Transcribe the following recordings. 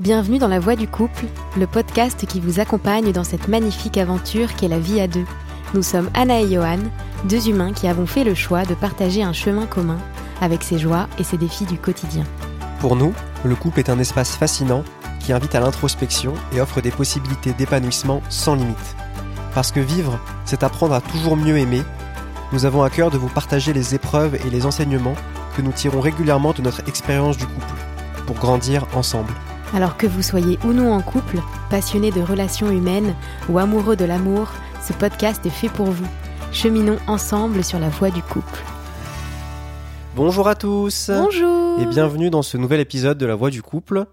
Bienvenue dans La Voie du couple, le podcast qui vous accompagne dans cette magnifique aventure qu'est la vie à deux. Nous sommes Anna et Johan, deux humains qui avons fait le choix de partager un chemin commun avec ses joies et ses défis du quotidien. Pour nous, le couple est un espace fascinant qui invite à l'introspection et offre des possibilités d'épanouissement sans limite. Parce que vivre, c'est apprendre à toujours mieux aimer, nous avons à cœur de vous partager les épreuves et les enseignements que nous tirons régulièrement de notre expérience du couple, pour grandir ensemble. Alors que vous soyez ou non en couple, passionné de relations humaines ou amoureux de l'amour, ce podcast est fait pour vous. Cheminons ensemble sur la voie du couple. Bonjour à tous Bonjour et bienvenue dans ce nouvel épisode de La Voix du couple.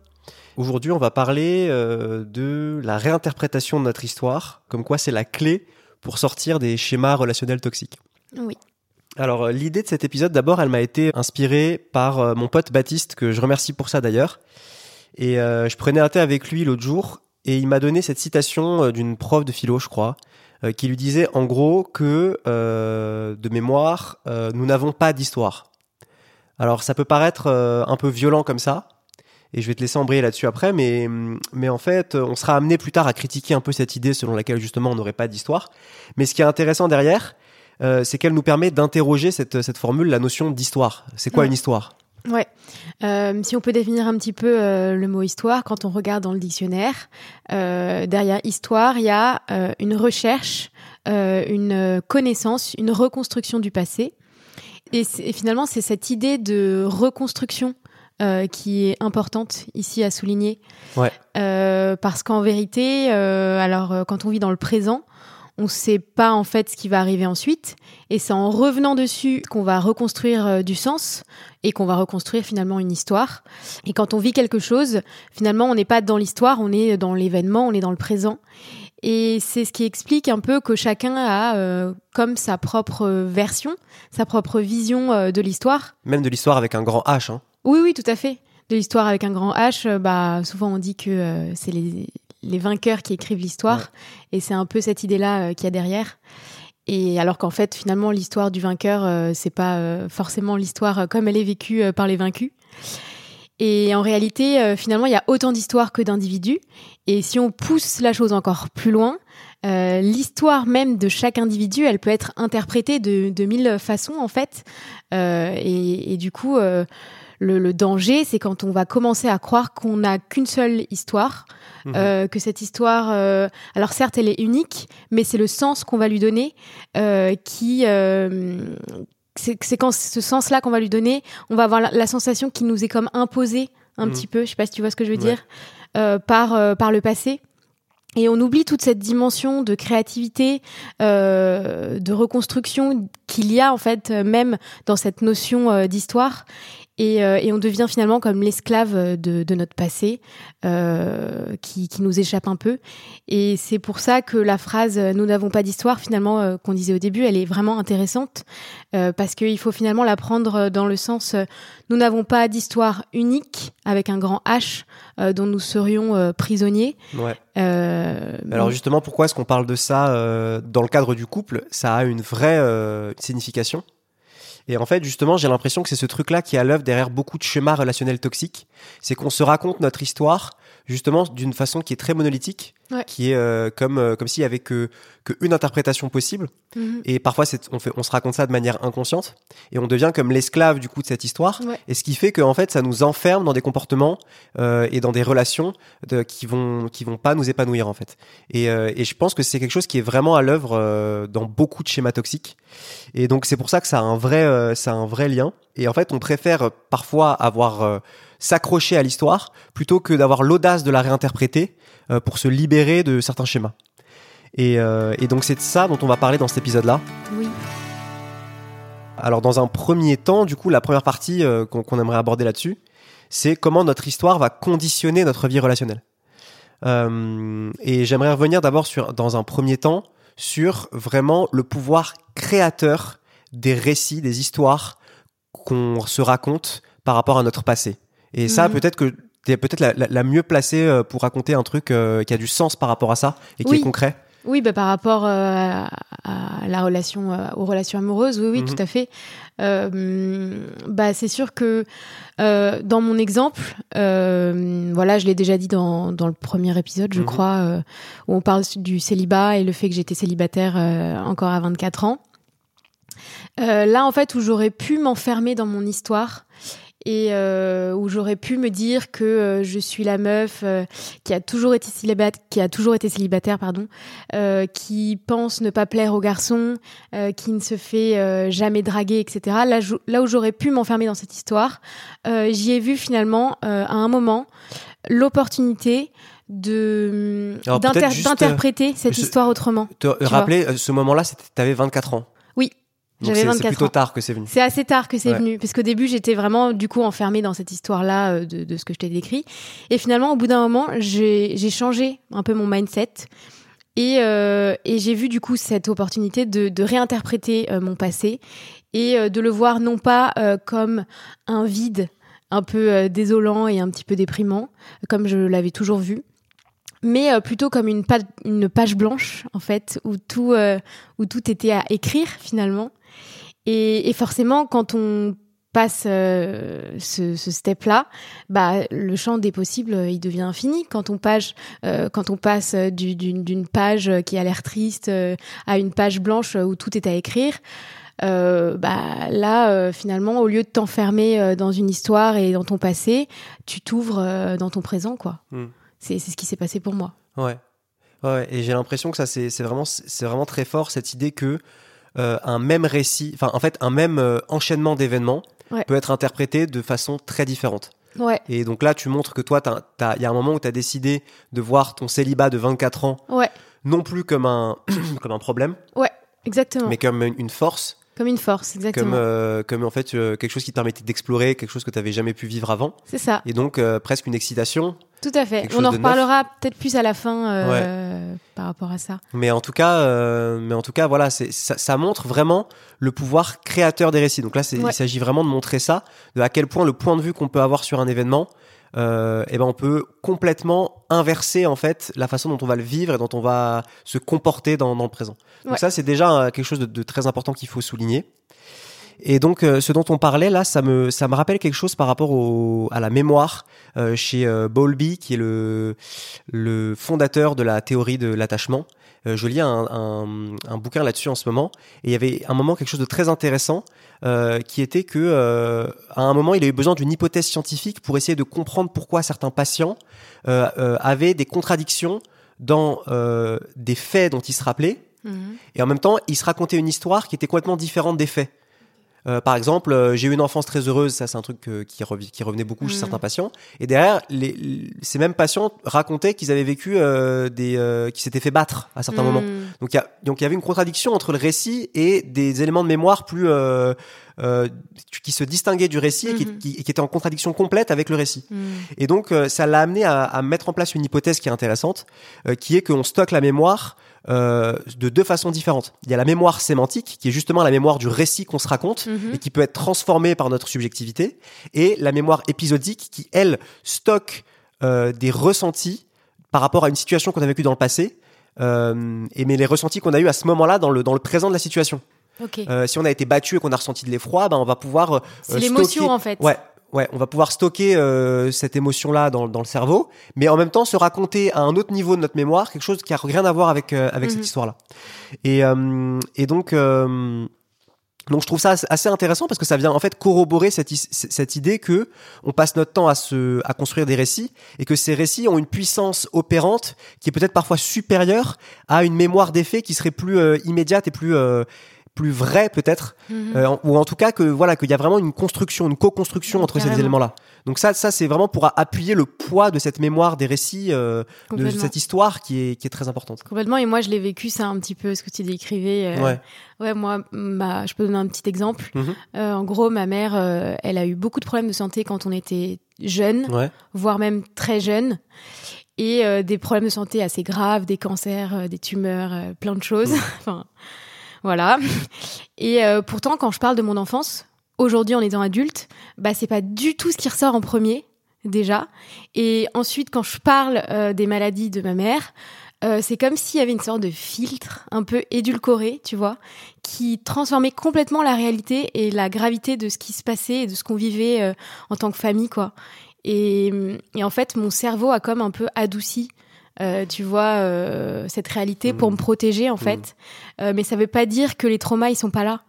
Aujourd'hui, on va parler euh, de la réinterprétation de notre histoire, comme quoi c'est la clé pour sortir des schémas relationnels toxiques. Oui. Alors euh, l'idée de cet épisode, d'abord, elle m'a été inspirée par euh, mon pote Baptiste, que je remercie pour ça d'ailleurs. Et euh, je prenais un thé avec lui l'autre jour, et il m'a donné cette citation euh, d'une prof de philo, je crois, euh, qui lui disait en gros que, euh, de mémoire, nous n'avons pas d'histoire. Alors ça peut paraître un peu violent comme ça, et je vais te laisser embrayer là-dessus après, mais, mais en fait, on sera amené plus tard à critiquer un peu cette idée selon laquelle justement on n'aurait pas d'histoire. Mais ce qui est intéressant derrière, euh, c'est qu'elle nous permet d'interroger cette, cette formule, la notion d'histoire. C'est quoi Ouais. une histoire? Ouais. Euh, si on peut définir un petit peu euh, le mot histoire, quand on regarde dans le dictionnaire, euh, derrière histoire, il y a une recherche, une connaissance, une reconstruction du passé. Et, et finalement, c'est cette idée de reconstruction qui est importante ici à souligner. Ouais. Parce qu'en vérité, alors quand on vit dans le présent, on ne sait pas en fait ce qui va arriver ensuite. Et c'est en revenant dessus qu'on va reconstruire euh, du sens et qu'on va reconstruire finalement une histoire. Et quand on vit quelque chose, finalement, on n'est pas dans l'histoire, on est dans l'événement, on est dans le présent. Et c'est ce qui explique un peu que chacun a euh, comme sa propre version, sa propre vision euh, de l'histoire. Même de l'histoire avec un grand H. Hein. Oui, oui, tout à fait. De l'histoire avec un grand H, euh, bah souvent on dit que euh, c'est les, les vainqueurs qui écrivent l'histoire, et c'est un peu cette idée-là euh, qu'il y a derrière. Et alors qu'en fait, finalement, l'histoire du vainqueur, euh, c'est pas euh, forcément l'histoire comme elle est vécue par les vaincus. Et en réalité, finalement, il y a autant d'histoires que d'individus. Et si on pousse la chose encore plus loin, euh, l'histoire même de chaque individu, elle peut être interprétée de, de mille façons en fait. Euh, et, et du coup, euh, le, le danger, c'est quand on va commencer à croire qu'on n'a qu'une seule histoire, Mhm. euh, que cette histoire, euh, alors certes, elle est unique, mais c'est le sens qu'on va lui donner euh, qui c'est quand ce sens-là qu'on va lui donner, on va avoir la, la sensation qu'il nous est comme imposé un Mhm. petit peu. Je sais pas si tu vois ce que je veux Ouais. dire euh, par euh, par le passé. Et on oublie toute cette dimension de créativité, euh, de reconstruction qu'il y a en fait même dans cette notion d'histoire. Et, euh, et on devient finalement comme l'esclave de, de notre passé euh, qui, qui nous échappe un peu. Et c'est pour ça que la phrase "nous n'avons pas d'histoire" finalement euh, qu'on disait au début, elle est vraiment intéressante parce qu'il faut finalement la prendre dans le sens "nous n'avons pas d'histoire unique avec un grand H dont nous serions prisonniers". Ouais. Euh, Alors justement, pourquoi est-ce qu'on parle de ça euh, dans le cadre du couple? Ça a une vraie euh, signification? Et en fait, justement, j'ai l'impression que c'est ce truc-là qui est à l'œuvre derrière beaucoup de schémas relationnels toxiques. C'est qu'on se raconte notre histoire, justement, d'une façon qui est très monolithique, Ouais. qui est euh, comme euh, comme s'il y avait que que une interprétation possible. Mhm. Et parfois, on, fait, on se raconte ça de manière inconsciente, et on devient comme l'esclave du coup de cette histoire. Ouais. Et ce qui fait qu'en fait, ça nous enferme dans des comportements euh, et dans des relations de, qui vont qui vont pas nous épanouir en fait. Et, et je pense que c'est quelque chose qui est vraiment à l'œuvre dans beaucoup de schémas toxiques. Et donc c'est pour ça que ça a un vrai ça a un vrai lien. Et en fait, on préfère parfois avoir s'accrocher à l'histoire plutôt que d'avoir l'audace de la réinterpréter euh, pour se libérer de certains schémas. Et, euh, et donc c'est de ça dont on va parler dans cet épisode-là. Oui. Alors dans un premier temps, du coup, la première partie euh, qu'on aimerait aborder là-dessus, c'est comment notre histoire va conditionner notre vie relationnelle. Euh, et j'aimerais revenir d'abord sur, dans un premier temps, sur vraiment le pouvoir créateur des récits, des histoires qu'on se raconte par rapport à notre passé. Et ça, Mhm. peut-être que tu es peut-être la, la- la mieux placée euh, pour raconter un truc euh, qui a du sens par rapport à ça et qui Oui. est concret. Oui, bah, par rapport à, la relation, aux relations amoureuses, oui, oui, Mhm. tout à fait. Euh, bah, c'est sûr que euh, dans mon exemple, euh, voilà, je l'ai déjà dit dans, dans le premier épisode, je Mhm. crois, euh, où on parle du célibat et le fait que j'étais célibataire euh, encore à 24 ans. Euh, là, en fait, où j'aurais pu m'enfermer dans mon histoire et euh, où j'aurais pu me dire que euh, je suis la meuf euh, qui a toujours été célibataire, qui a toujours été célibataire, pardon, euh, qui pense ne pas plaire aux garçons, euh, qui ne se fait euh, jamais draguer, etc. Là, je- là où j'aurais pu m'enfermer dans cette histoire, euh, j'y ai vu finalement euh, à un moment l'opportunité de d'interpréter cette histoire autrement. Te rappeler, ce moment-là, c'était t'avais 24 ans. J'avais c'est- 24 C'est plutôt ans. tard que c'est venu. C'est assez tard que c'est Ouais. venu, parce qu'au début j'étais vraiment du coup enfermée dans cette histoire-là euh, de, de ce que je t'ai décrit, et finalement au bout d'un moment j'ai changé un peu mon mindset et, euh, et j'ai vu du coup cette opportunité de, de réinterpréter euh, mon passé et de le voir non pas comme un vide un peu désolant et un petit peu déprimant, comme je l'avais toujours vu, mais plutôt comme une, pa- une page blanche en fait où tout euh, où tout était à écrire finalement. Et, et forcément, quand on passe euh, ce, ce step-là, bah, le champ des possibles, euh, il devient infini. Quand on, page, euh, quand on passe du- d'une page qui a l'air triste euh, à une page blanche où tout est à écrire, bah, là, finalement, au lieu de t'enfermer dans une histoire et dans ton passé, tu t'ouvres dans ton présent, quoi. Hmm. C'est ce qui s'est passé pour moi. Ouais. Ouais, et j'ai l'impression que ça, c'est vraiment, c'est vraiment très fort, cette idée que euh, un même récit, enfin, en fait, un même euh, enchaînement d'événements Ouais. peut être interprété de façon très différente. Ouais, Et donc là, tu montres que toi, il y a un moment où tu as décidé de voir ton célibat de 24 ans ouais, non plus comme un, comme un problème, exactement. mais comme une force, Comme une force, exactement. comme, euh, comme en fait quelque chose qui te permettait d'explorer, quelque chose que tu n'avais jamais pu vivre avant, C'est ça. et donc presque une excitation. Tout à fait. On en reparlera peut-être plus à la fin euh, par rapport à ça. Mais en tout cas, euh, mais en tout cas, voilà, ça, ça montre vraiment le pouvoir créateur des récits. Donc là, Ouais. il s'agit vraiment de montrer ça, de à quel point le point de vue qu'on peut avoir sur un événement, euh, eh ben on peut complètement inverser en fait la façon dont on va le vivre et dont on va se comporter dans, dans le présent. Donc Ouais. ça, c'est déjà euh, quelque chose de, de très important qu'il faut souligner. Et donc, euh, ce dont on parlait là, ça me, ça me rappelle quelque chose par rapport au, à la mémoire euh, chez euh, Bowlby, qui est le, le fondateur de la théorie de l'attachement. Je lis un, un, un bouquin là-dessus en ce moment, et il y avait un moment quelque chose de très intéressant, qui était que à un moment, il a eu besoin d'une hypothèse scientifique pour essayer de comprendre pourquoi certains patients avaient des contradictions dans des faits dont ils se rappelaient, Mhm. et en même temps, il se racontait une histoire qui était complètement différente des faits. Euh, par exemple, euh, j'ai eu une enfance très heureuse, ça c'est un truc euh, qui, qui revenait beaucoup chez Mhm. certains patients. Et derrière, les, les- ces mêmes patients racontaient qu'ils avaient vécu euh, des, euh, qu'ils s'étaient fait battre à certains moments. Mhm. Donc il y a, donc il y avait une contradiction entre le récit et des éléments de mémoire plus euh, euh, qui se distinguaient du récit et qui, Mhm. qui- et qui étaient en contradiction complète avec le récit. Mhm. Et donc, euh, ça l'a amené à, à mettre en place une hypothèse qui est intéressante, euh, qui est qu'on stocke la mémoire euh, de deux façons différentes. Il y a la mémoire sémantique, qui est justement la mémoire du récit qu'on se raconte Mhm. et qui peut être transformée par notre subjectivité, et la mémoire épisodique, qui elle stocke euh, des ressentis par rapport à une situation qu'on a vécue dans le passé. Euh, et mais les ressentis qu'on a eu à ce moment-là dans le dans le présent de la situation. Ok. Euh, si on a été battu et qu'on a ressenti de l'effroi, ben on va pouvoir euh, C'est l'émotion en fait. Ouais, ouais, on va pouvoir stocker euh, cette émotion-là dans, dans le cerveau, mais en même temps se raconter à un autre niveau de notre mémoire quelque chose qui a rien à voir avec euh, avec Mhm. cette histoire-là. Et euh, et donc euh, donc je trouve ça assez- intéressant parce que ça vient en fait corroborer cette, cette idée que on passe notre temps à se à construire des récits et que ces récits ont une puissance opérante qui est peut-être parfois supérieure à une mémoire des faits qui serait plus euh, immédiate et plus euh, plus vraie peut-être Mhm. euh, ou en tout cas que voilà qu'il y a vraiment une construction, une co-construction entre ces Carrément. éléments-là. Donc ça, ça c'est vraiment pour appuyer le poids de cette mémoire des récits, euh, de cette histoire qui est qui est très importante. Complètement. Et moi, je l'ai vécu, ça un petit peu ce que tu décrivais. euh, Ouais. Ouais, moi, ma- je peux donner un petit exemple. Mhm. Euh, en gros, ma mère, elle a eu beaucoup de problèmes de santé quand on était jeune, Ouais. voire même très jeune. Et des problèmes de santé assez graves, des cancers, des tumeurs, plein de choses. enfin, voilà. Et euh, pourtant, quand je parle de mon enfance, aujourd'hui en étant adulte, bah c'est pas du tout ce qui ressort en premier déjà. Et ensuite, quand je parle euh, des maladies de ma mère, euh, c'est comme s'il y avait une sorte de filtre un peu édulcoré, tu vois, qui transformait complètement la réalité et la gravité de ce qui se passait et de ce qu'on vivait en tant que famille, quoi. Et, en fait, mon cerveau a comme un peu adouci. Euh, tu vois euh, cette réalité pour Mhm. me protéger en Mhm. fait Euh, mais ça veut pas dire que les traumas ils sont pas là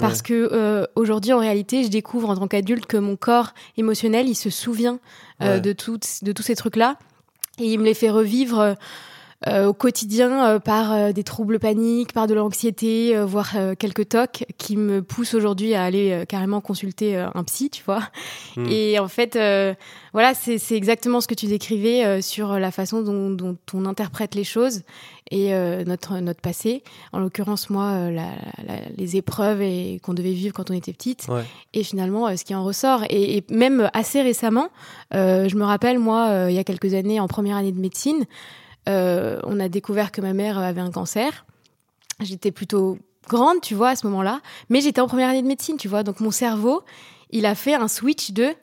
parce que aujourd'hui en réalité je découvre en tant qu'adulte que mon corps émotionnel il se souvient Ouais. de, de tous ces trucs là et il me les fait revivre au quotidien euh, par euh, des troubles paniques, par de l'anxiété, euh, voire euh, quelques tocs qui me poussent aujourd'hui à aller euh, carrément consulter euh, un psy, tu vois. Mm. Et en fait, euh, voilà, c'est exactement ce que tu décrivais euh, sur la façon dont, dont on interprète les choses et euh, notre notre passé. En l'occurrence, moi, euh, la, la- les épreuves et qu'on devait vivre quand on était petite Ouais. et finalement euh, ce qui en ressort. Et, et même assez récemment, euh, je me rappelle, moi, euh, il y a quelques années, en première année de médecine, euh, on a découvert que ma mère avait un cancer. J'étais plutôt grande, tu vois, à ce moment-là, mais j'étais en première année de médecine, tu vois. Donc mon cerveau, il a fait un switch de,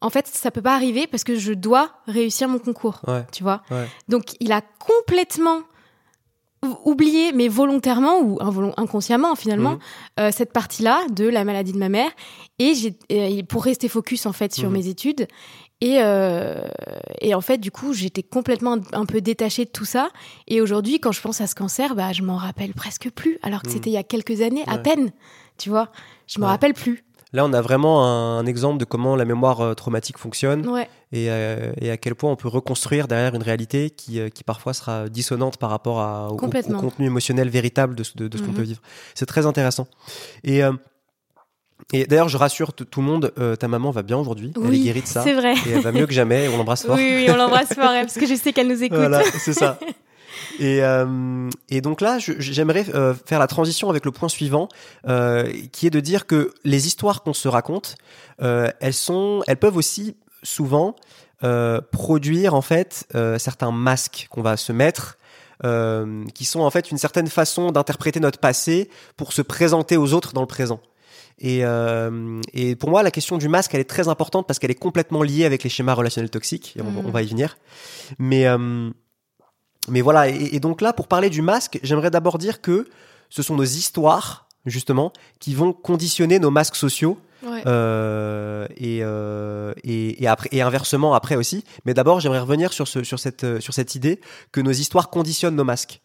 en fait, ça peut pas arriver parce que je dois réussir mon concours, Ouais. tu vois. Ouais. Donc il a complètement ou- oublié, mais volontairement ou inconsciemment finalement, Mhm. euh, cette partie-là de la maladie de ma mère. Et pour rester focus en fait sur Mhm. mes études. Et, euh, et en fait, du coup, j'étais complètement un, peu détachée de tout ça. Et aujourd'hui, quand je pense à ce cancer, bah, je m'en rappelle presque plus, alors que Mhm. c'était il y a quelques années, à peine. Tu vois, je me Ouais. rappelle plus. Là, on a vraiment un, un exemple de comment la mémoire euh, traumatique fonctionne Ouais, et, euh, et à quel point on peut reconstruire derrière une réalité qui, qui parfois sera dissonante par rapport à, au, contenu émotionnel véritable de, ce- de, de ce qu'on Mhm. peut vivre. C'est très intéressant. Et, euh, et d'ailleurs, je rassure tout le monde, euh, ta maman va bien aujourd'hui. Elle est oui, guérie de ça. c'est vrai. Et elle va mieux que jamais. et On l'embrasse Oui, fort. oui, on l'embrasse fort, elle, parce que je sais qu'elle nous écoute. Voilà, c'est ça. Et, euh, et donc là, j'aimerais euh, faire la transition avec le point suivant, qui est de dire que les histoires qu'on se raconte, elles sont, elles peuvent aussi souvent produire en fait certains masques qu'on va se mettre. euh, qui sont en fait une certaine façon d'interpréter notre passé pour se présenter aux autres dans le présent. Et, euh, et pour moi, la question du masque, elle est très importante parce qu'elle est complètement liée avec les schémas relationnels toxiques. Et on, va- on va y venir. Mais euh, mais voilà, et, et donc là, pour parler du masque, j'aimerais d'abord dire que ce sont nos histoires, justement, qui vont conditionner nos masques sociaux, Ouais. euh, et, euh, et, et après, et inversement après aussi. Mais d'abord, j'aimerais revenir sur, ce, sur, cette, sur cette idée que nos histoires conditionnent nos masques.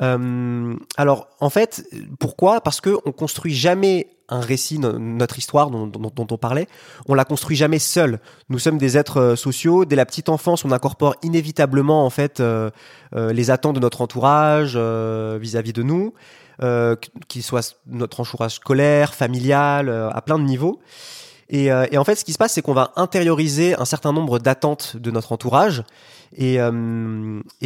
Euh, alors, en fait, pourquoi? Parce que on construit jamais un récit, no- notre histoire dont, on parlait, on la construit jamais seul. Nous sommes des êtres euh, sociaux. Dès la petite enfance, on incorpore inévitablement en fait euh, euh, les attentes de notre entourage vis-à-vis de nous, qu'il soit notre entourage scolaire, familial, à plein de niveaux. Et, en fait, ce qui se passe, c'est qu'on va intérioriser un certain nombre d'attentes de notre entourage et,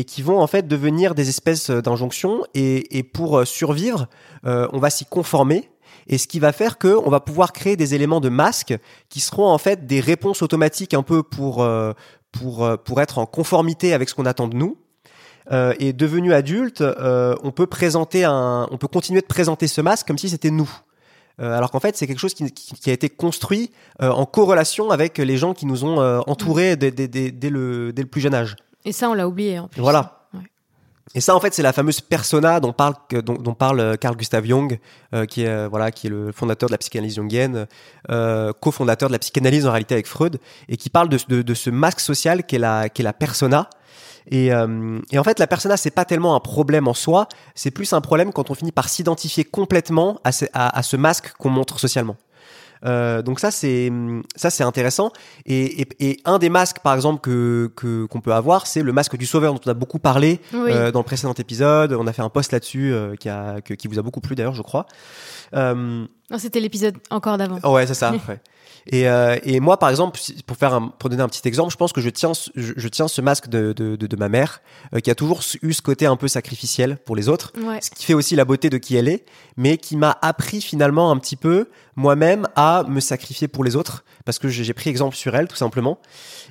qui vont en fait devenir des espèces d'injonctions. Et, pour survivre, on va s'y conformer. Et ce qui va faire que on va pouvoir créer des éléments de masque qui seront en fait des réponses automatiques un peu pour euh, pour euh, pour être en conformité avec ce qu'on attend de nous. Euh, et devenu adulte, euh, on peut présenter un, on peut continuer de présenter ce masque comme si c'était nous. Euh, alors qu'en fait, c'est quelque chose qui, qui- qui a été construit en corrélation avec les gens qui nous ont entourés dès, dès- dès- dès le, dès le plus jeune âge. Et ça, on l'a oublié. En plus. Voilà. Et ça, en fait, c'est la fameuse persona dont parle, dont, parle euh, Carl Gustav Jung, euh, qui est euh, voilà, qui est le fondateur de la psychanalyse jungienne, euh, cofondateur de la psychanalyse en réalité avec Freud, et qui parle de, ce masque social qu'est la, la persona. Et, euh, et en fait, la persona, c'est pas tellement un problème en soi, c'est plus un problème quand on finit par s'identifier complètement à ce, à ce masque qu'on montre socialement. Euh, donc ça c'est ça c'est intéressant et, et, et un des masques par exemple que que- qu'on peut avoir c'est le masque du sauveur dont on a beaucoup parlé Oui. euh, dans le précédent épisode on a fait un post là-dessus euh, qui a que- qui vous a beaucoup plu d'ailleurs je crois euh, Non, c'était l'épisode encore d'avant. Oh ouais, c'est ça. ouais. Et, euh, et moi, par exemple, pour faire un, pour donner un petit exemple, je pense que je tiens, je, je tiens ce masque de, de, de, de ma mère, euh, qui a toujours eu ce côté un peu sacrificiel pour les autres, Ouais. ce qui fait aussi la beauté de qui elle est, mais qui m'a appris finalement un petit peu moi-même à me sacrifier pour les autres, parce que j'ai pris exemple sur elle tout simplement.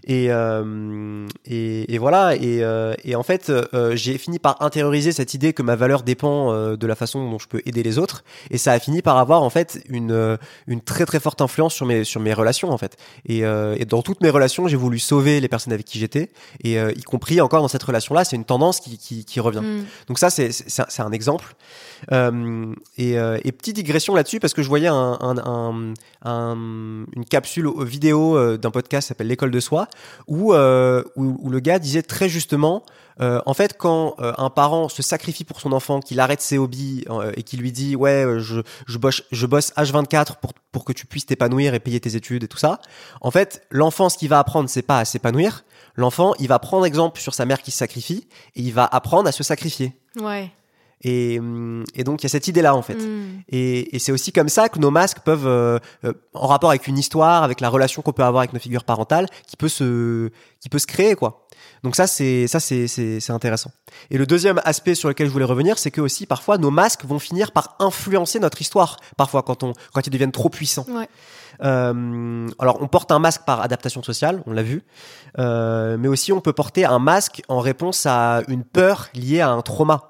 Et, euh, et, et voilà. Et, euh, et en fait, euh, j'ai fini par intérioriser cette idée que ma valeur dépend euh, de la façon dont je peux aider les autres. Et ça a fini par avoir en fait fait une une très très forte influence sur mes sur mes relations en fait. Et, et dans toutes mes relations, j'ai voulu sauver les personnes avec qui j'étais, et y compris encore dans cette relation-là, c'est une tendance qui qui, qui revient. Mm. Donc ça, c'est c'est un exemple. et, et petite digression là-dessus parce que je voyais un, un, un, une capsule vidéo d'un podcast qui s'appelle l'école de soi où, où, où le gars disait très justement euh, en fait, quand euh, un parent se sacrifie pour son enfant, qu'il arrête ses hobbies euh, et qu'il lui dit ouais, je, je, bosse, je bosse H24 pour, pour que tu puisses t'épanouir et payer tes études et tout ça, en fait, l'enfant, ce qu'il va apprendre, c'est pas à s'épanouir. L'enfant, il va prendre exemple sur sa mère qui se sacrifie et il va apprendre à se sacrifier. Ouais. Et, hum, et, donc il y a cette idée-là en fait. Mm. Et, et c'est aussi comme ça que nos masques peuvent, en rapport avec une histoire, avec la relation qu'on peut avoir avec nos figures parentales, qui peut se, qui peut se créer quoi. Donc ça, c'est ça, c'est c'est intéressant. Et le deuxième aspect sur lequel je voulais revenir, c'est que aussi parfois nos masques vont finir par influencer notre histoire. Parfois, quand on quand ils deviennent trop puissants. Ouais. Euh, alors, on porte un masque par adaptation sociale, on l'a vu, euh, mais aussi on peut porter un masque en réponse à une peur liée à un trauma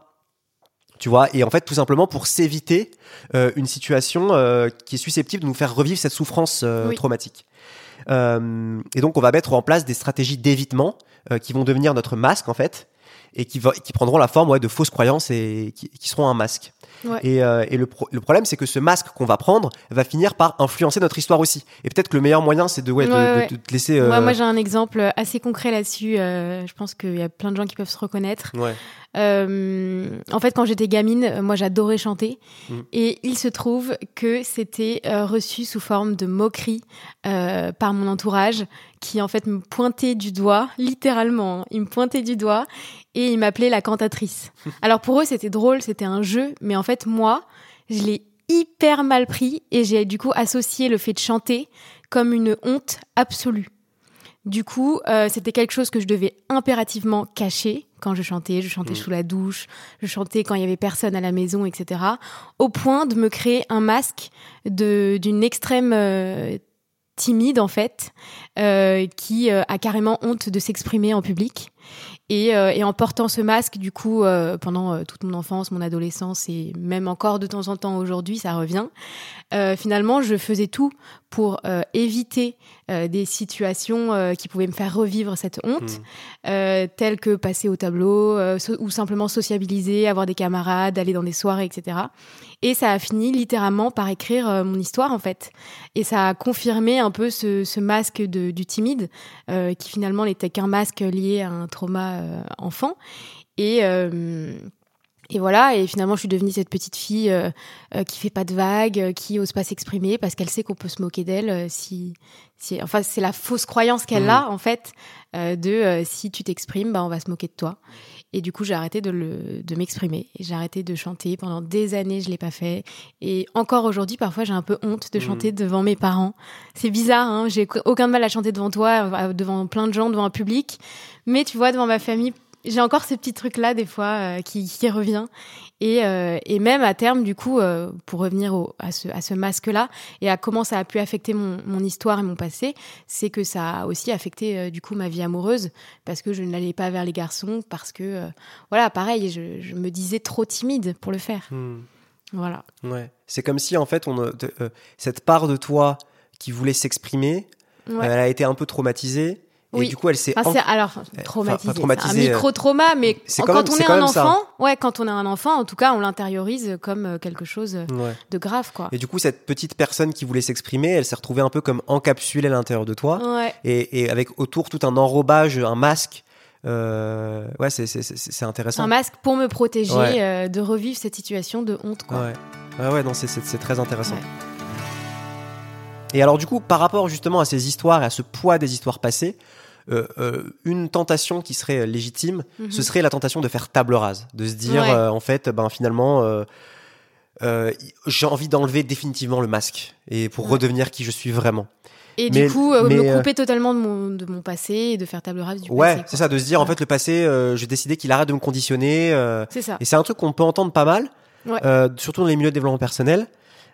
tu vois et en fait tout simplement pour s'éviter euh, une situation qui est susceptible de nous faire revivre cette souffrance traumatique et donc on va mettre en place des stratégies d'évitement euh, qui vont devenir notre masque en fait et qui, va, qui prendront la forme ouais, de fausses croyances et qui, qui seront un masque. Ouais. Et, euh, et le, le, problème, c'est que ce masque qu'on va prendre va finir par influencer notre histoire aussi. Et peut-être que le meilleur moyen, c'est de, ouais, de, ouais, de, de, te laisser. Euh... Moi, j'ai un exemple assez concret là-dessus. Euh, je pense qu'il y a plein de gens qui peuvent se reconnaître. Euh, en fait, quand j'étais gamine, moi, j'adorais chanter. Mmh. Et il se trouve que c'était euh, reçu sous forme de moquerie euh, par mon entourage, qui en fait me pointait du doigt, littéralement. Hein. il me pointait du doigt et il m'appelait la cantatrice. Alors pour eux, c'était drôle, c'était un jeu, mais en fait, moi, je l'ai hyper mal pris et j'ai du coup associé le fait de chanter comme une honte absolue. Du coup, euh, c'était quelque chose que je devais impérativement cacher quand je chantais. Je chantais mmh. sous la douche, je chantais quand il y avait personne à la maison, etc. Au point de me créer un masque de d'une extrême euh, timide en fait, euh, qui euh, a carrément honte de s'exprimer en public. Et, euh, et, en portant ce masque, du coup, euh, pendant euh, toute mon enfance, mon adolescence et même encore de temps en temps aujourd'hui, ça revient. Finalement, je faisais tout pour éviter des situations qui pouvaient me faire revivre cette honte, mmh. telles que passer au tableau so ou simplement sociabiliser, avoir des camarades, aller dans des soirées, etc. Et ça a fini littéralement par écrire mon histoire en fait. Et ça a confirmé un peu ce, ce masque de, du timide, qui finalement n'était qu'un masque lié à un trauma euh, enfant. Et euh, et voilà, et finalement, je suis devenue cette petite fille euh, euh, qui fait pas de vagues, qui ose pas s'exprimer parce qu'elle sait qu'on peut se moquer d'elle. si, si, enfin, c'est la fausse croyance qu'elle mmh. a en fait de si tu t'exprimes, bah on va se moquer de toi. Et du coup, j'ai arrêté de, le, de m'exprimer. J'ai arrêté de chanter pendant des années. Je l'ai pas fait. Et encore aujourd'hui, parfois, j'ai un peu honte de mmh. chanter devant mes parents. C'est bizarre. Hein j'ai aucun mal à chanter devant toi, devant plein de gens, devant un public. Mais tu vois, devant ma famille j'ai encore ces petits trucs là des fois euh, qui, qui revient et, euh, et même à terme du coup euh, pour revenir au, à ce, à ce masque là et à comment ça a pu affecter mon, mon histoire et mon passé c'est que ça a aussi affecté du coup ma vie amoureuse parce que je n'allais pas vers les garçons parce que voilà pareil je, je, me disais trop timide pour le faire hmm. voilà ouais c'est comme si en fait on cette part de toi qui voulait s'exprimer ouais. elle a été un peu traumatisée oui. Et du coup, elle s'est enfin, alors traumatisé, enfin, traumatisé un micro trauma, mais quand même, on est, un enfant, ça. ouais, quand on est un enfant, en tout cas, on l'intériorise comme euh, quelque chose ouais. de grave, quoi. Et du coup, cette petite personne qui voulait s'exprimer, elle s'est retrouvée un peu comme encapsulée à l'intérieur de toi, ouais. et, et, avec autour tout un enrobage, un masque. Euh, ouais, c'est intéressant. Un masque pour me protéger ouais. euh, de revivre cette situation de honte, quoi. Ouais, ouais, ouais non, c'est très intéressant. Et alors, du coup, par rapport justement à ces histoires et à ce poids des histoires passées, euh, euh, une tentation qui serait légitime, mm -hmm. ce serait la tentation de faire table rase, de se dire ouais. euh, en fait, ben finalement, j'ai envie d'enlever définitivement le masque et pour ouais. redevenir qui je suis vraiment. Et mais, du coup, mais, me couper totalement de mon, de mon passé et de faire table rase du ouais, passé. Ouais, c'est ça, de se dire en fait le passé, j'ai décidé qu'il arrête de me conditionner. c'est ça. Et c'est un truc qu'on peut entendre pas mal, ouais. surtout dans les milieux de développement personnel.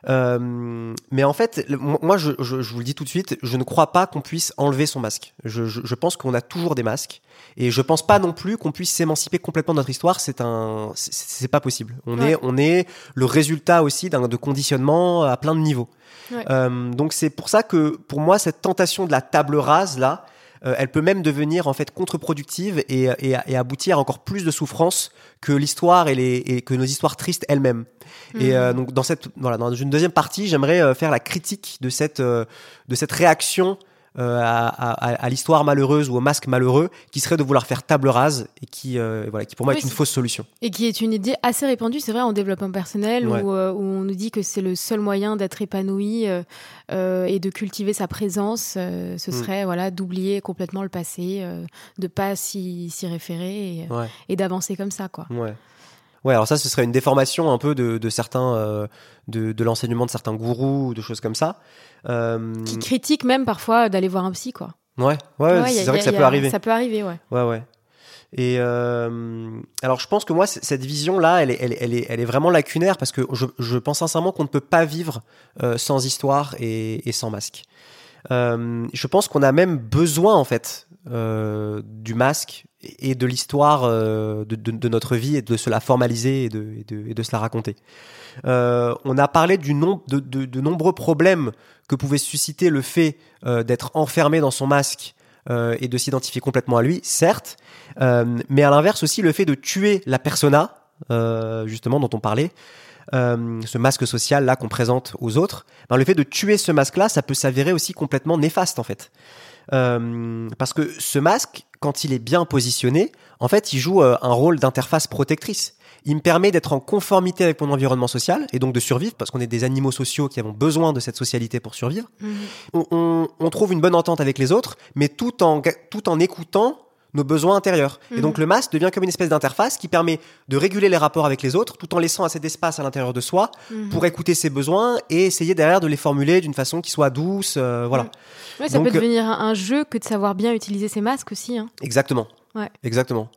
Euh, mais en fait, le- moi, je, je, je vous le dis tout de suite, je ne crois pas qu'on puisse enlever son masque. Je, je, je pense qu'on a toujours des masques, et je pense pas non plus qu'on puisse s'émanciper complètement de notre histoire. C'est un, c'est- c'est pas possible. On Ouais. est, on est le résultat aussi d'un de conditionnement à plein de niveaux. Ouais. Euh, donc c'est pour ça que, pour moi, cette tentation de la table rase là. Euh, elle peut même devenir en fait contre-productive et, et, et aboutir à encore plus de souffrance que l'histoire et, les, et que nos histoires tristes elles-mêmes. Et Mhm. euh, donc dans cette voilà dans une deuxième partie, j'aimerais euh, faire la critique de cette euh, de cette réaction euh, à, à, à l'histoire malheureuse ou au masque malheureux, qui serait de vouloir faire table rase et qui euh, voilà qui pour moi Oui, est une fausse solution. Et qui est une idée assez répandue, c'est vrai, en développement personnel, Ouais. où, euh, où on nous dit que c'est le seul moyen d'être épanoui et de cultiver sa présence. ce Mm. serait voilà d'oublier complètement le passé, de pas s'y s'y référer et, Ouais. et d'avancer comme ça, quoi. Ouais. Ouais, alors ça, ce serait une déformation un peu de, de certains, euh, de, de l'enseignement de certains gourous ou de choses comme ça. Euh, Qui critique même parfois d'aller voir un psy, quoi. ouais, ouais, Ouais, c'est vrai que ça peut arriver. Ça peut arriver, ouais. Ouais, ouais. Et euh, alors, je pense que moi, cette vision-là, elle est, elle, est- elle est, elle est vraiment lacunaire parce que je, je pense sincèrement qu'on ne peut pas vivre sans histoire et, et sans masque. Je pense qu'on a même besoin, en fait, euh, du masque et de l'histoire euh, de, notre vie et de se la formaliser et de, de, de se la raconter. Euh, on a parlé du de, de- nombreux problèmes que pouvait susciter le fait d'être enfermé dans son masque et de s'identifier complètement à lui, certes, mais à l'inverse aussi le fait de tuer la persona, justement dont on parlait, ce masque social là qu'on présente aux autres, ben, le fait de tuer ce masque là, ça peut s'avérer aussi complètement néfaste en fait. Euh, parce que ce masque, quand il est bien positionné, en fait, il joue euh, un rôle d'interface protectrice. Il me permet d'être en conformité avec mon environnement social et donc de survivre parce qu'on est des animaux sociaux qui avons besoin de cette socialité pour survivre. On, on- on trouve une bonne entente avec les autres, mais tout en, tout en écoutant nos besoins intérieurs. Et Mhm. donc le masque devient comme une espèce d'interface qui permet de réguler les rapports avec les autres tout en laissant assez d'espace à l'intérieur de soi Mhm. pour écouter ses besoins et essayer derrière de les formuler d'une façon qui soit douce. euh, voilà. Mhm. Ouais, ça Donc, peut devenir un, un jeu que de savoir bien utiliser ses masques aussi. Hein. Exactement. Ouais. Exactement.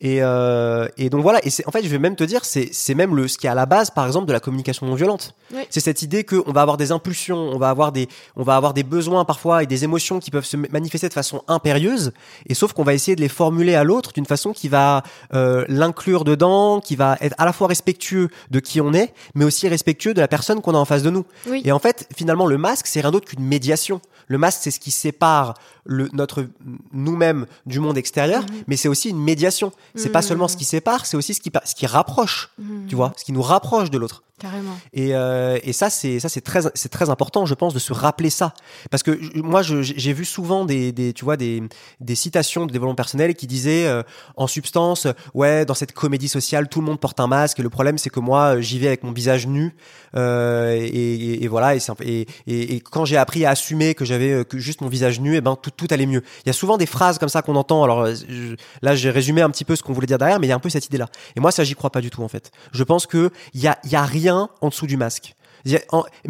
Et, euh, et donc voilà, et c'est en fait, je vais même te dire, c'est c'est même le ce qui est à la base, par exemple, de la communication non violente. Oui. C'est cette idée que on va avoir des impulsions, on va avoir des, on va avoir des besoins parfois et des émotions qui peuvent se manifester de façon impérieuse, et sauf qu'on va essayer de les formuler à l'autre d'une façon qui va euh, l'inclure dedans, qui va être à la fois respectueux de qui on est, mais aussi respectueux de la personne qu'on a en face de nous. Oui. Et en fait, finalement, le masque, c'est rien d'autre qu'une médiation. Le masque, c'est ce qui sépare le, notre nous-mêmes du monde extérieur, Mhm. mais c'est aussi une médiation. C'est pas Mhm. seulement ce qui sépare, c'est aussi ce qui, ce qui rapproche, Mhm. tu vois, ce qui nous rapproche de l'autre. Carrément. Et, euh, et ça, c'est ça, c'est très, c'est très important, je pense, de se rappeler ça, parce que moi, j'ai vu souvent des, des, tu vois, des, des citations de développement personnel qui disaient, euh, en substance, ouais, dans cette comédie sociale, tout le monde porte un masque. Et le problème, c'est que moi, euh, j'y vais avec mon visage nu, euh, et, et- et voilà. Et, et, et quand j'ai appris à assumer que j'avais euh, juste mon visage nu, et ben tout, tout allait mieux. Il y a souvent des phrases comme ça qu'on entend. Alors euh, je- là, j'ai résumé un petit peu ce qu'on voulait dire derrière, mais il y a un peu cette idée-là. Et moi, ça, j'y crois pas du tout en fait. Je pense que il y a, y a rien en dessous du masque.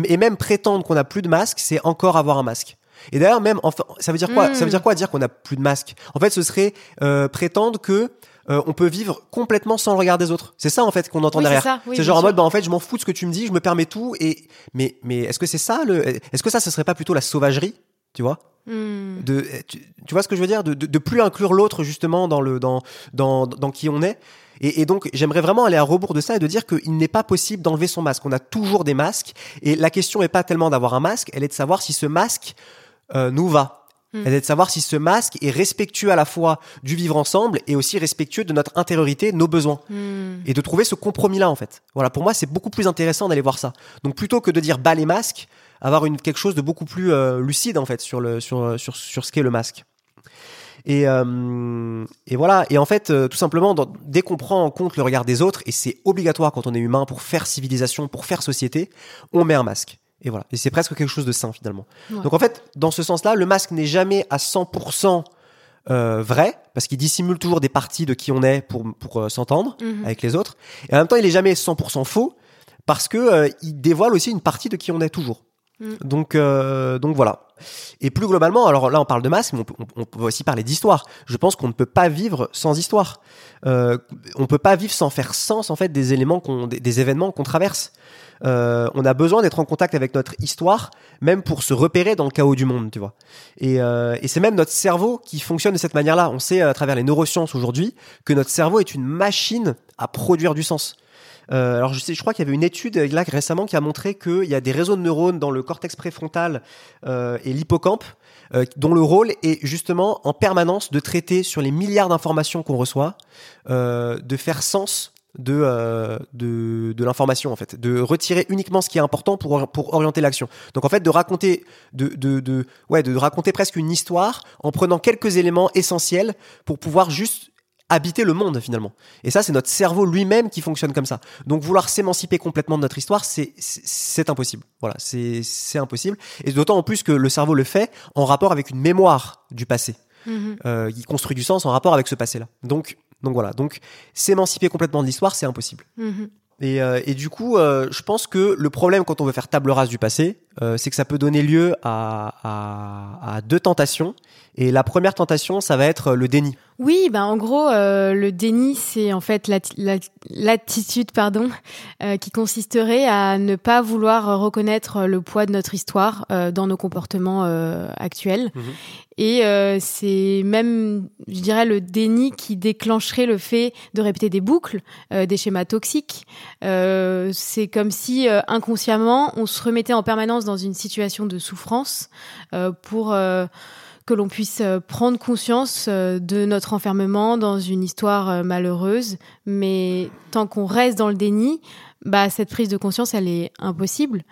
Et même prétendre qu'on n'a plus de masque, c'est encore avoir un masque. Et d'ailleurs, même, enfin, ça veut dire quoi? Mm. Ça veut dire quoi dire qu'on n'a plus de masque En fait, ce serait euh, prétendre que euh, on peut vivre complètement sans le regard des autres. C'est ça en fait qu'on entend Oui, c'est derrière. oui, c'est bien genre en mode, bah en fait, je m'en fous de ce que tu me dis, je me permets tout. Et mais mais est-ce que c'est ça le Est-ce que ça, ce serait pas plutôt la sauvagerie Tu vois? Hmm. de, tu, tu vois ce que je veux dire? De, de, de plus inclure l'autre justement dans le dans dans dans qui on est. Et, et donc j'aimerais vraiment aller à rebours de ça et de dire qu'il n'est pas possible d'enlever son masque. On a toujours des masques et la question n'est pas tellement d'avoir un masque, elle est de savoir si ce masque euh, nous va. Mm. Elle est de savoir si ce masque est respectueux à la fois du vivre ensemble et aussi respectueux de notre intériorité, nos besoins Hmm. et de trouver ce compromis-là en fait. Voilà, pour moi c'est beaucoup plus intéressant d'aller voir ça. Donc plutôt que de dire bas les masques, avoir une quelque chose de beaucoup plus euh, lucide en fait sur le sur sur sur ce qu'est le masque. Et euh, et voilà. Et en fait, euh, tout simplement, dans- dès qu'on prend en compte le regard des autres, et c'est obligatoire quand on est humain pour faire civilisation, pour faire société, on met un masque. Et voilà. Et c'est presque quelque chose de sain finalement. Ouais. Donc en fait, dans ce sens-là, le masque n'est jamais à 100% euh, vrai parce qu'il dissimule toujours des parties de qui on est pour pour euh, s'entendre Mhm. avec les autres. Et en même temps, il est jamais 100% faux parce que euh, il dévoile aussi une partie de qui on est toujours. Mm. Donc, euh, donc voilà. Et plus globalement, alors là, on parle de masque, mais on peut, on- on peut aussi parler d'histoire. Je pense qu'on ne peut pas vivre sans histoire. Euh, on peut pas vivre sans faire sens en fait des éléments, qu'on, des, des événements qu'on traverse. Euh, on a besoin d'être en contact avec notre histoire, même pour se repérer dans le chaos du monde, tu vois. Et, euh, et c'est même notre cerveau qui fonctionne de cette manière-là. On sait à travers les neurosciences aujourd'hui que notre cerveau est une machine à produire du sens. Euh, alors je crois qu'il y avait une étude récemment qui a montré qu'il y a des réseaux de neurones dans le cortex préfrontal et l'hippocampe dont le rôle est justement en permanence de traiter sur les milliards d'informations qu'on reçoit, de faire sens de, euh, de, de l'information en fait, de retirer uniquement ce qui est important pour, pour orienter l'action. Donc en fait de raconter de, de, de, ouais, de raconter presque une histoire en prenant quelques éléments essentiels pour pouvoir juste habiter le monde finalement. Et ça, c'est notre cerveau lui-même qui fonctionne comme ça. Donc vouloir s'émanciper complètement de notre histoire, c'est c'est impossible. Voilà, c'est c'est impossible. Et d'autant en plus que le cerveau le fait en rapport avec une mémoire du passé. Mhm. Euh, il construit du sens en rapport avec ce passé-là. Donc donc voilà. Donc s'émanciper complètement de l'histoire, c'est impossible. Mhm. Et, euh, et du coup, euh, je pense que le problème quand on veut faire table rase du passé, euh, c'est que ça peut donner lieu à, à, à deux tentations. Et la première tentation, ça va être le déni. Oui, ben en gros, euh, le déni, c'est en fait l'atti- la- l'attitude, pardon, euh, qui consisterait à ne pas vouloir reconnaître le poids de notre histoire euh, dans nos comportements euh, actuels. Mhm. Et euh, c'est même, je dirais, le déni qui déclencherait le fait de répéter des boucles, euh, des schémas toxiques. Euh, c'est comme si euh, inconsciemment, on se remettait en permanence dans une situation de souffrance euh, pour euh, que l'on puisse euh, prendre conscience euh, de notre enfermement dans une histoire euh, malheureuse. Mais tant qu'on reste dans le déni, bah, cette prise de conscience, elle est impossible.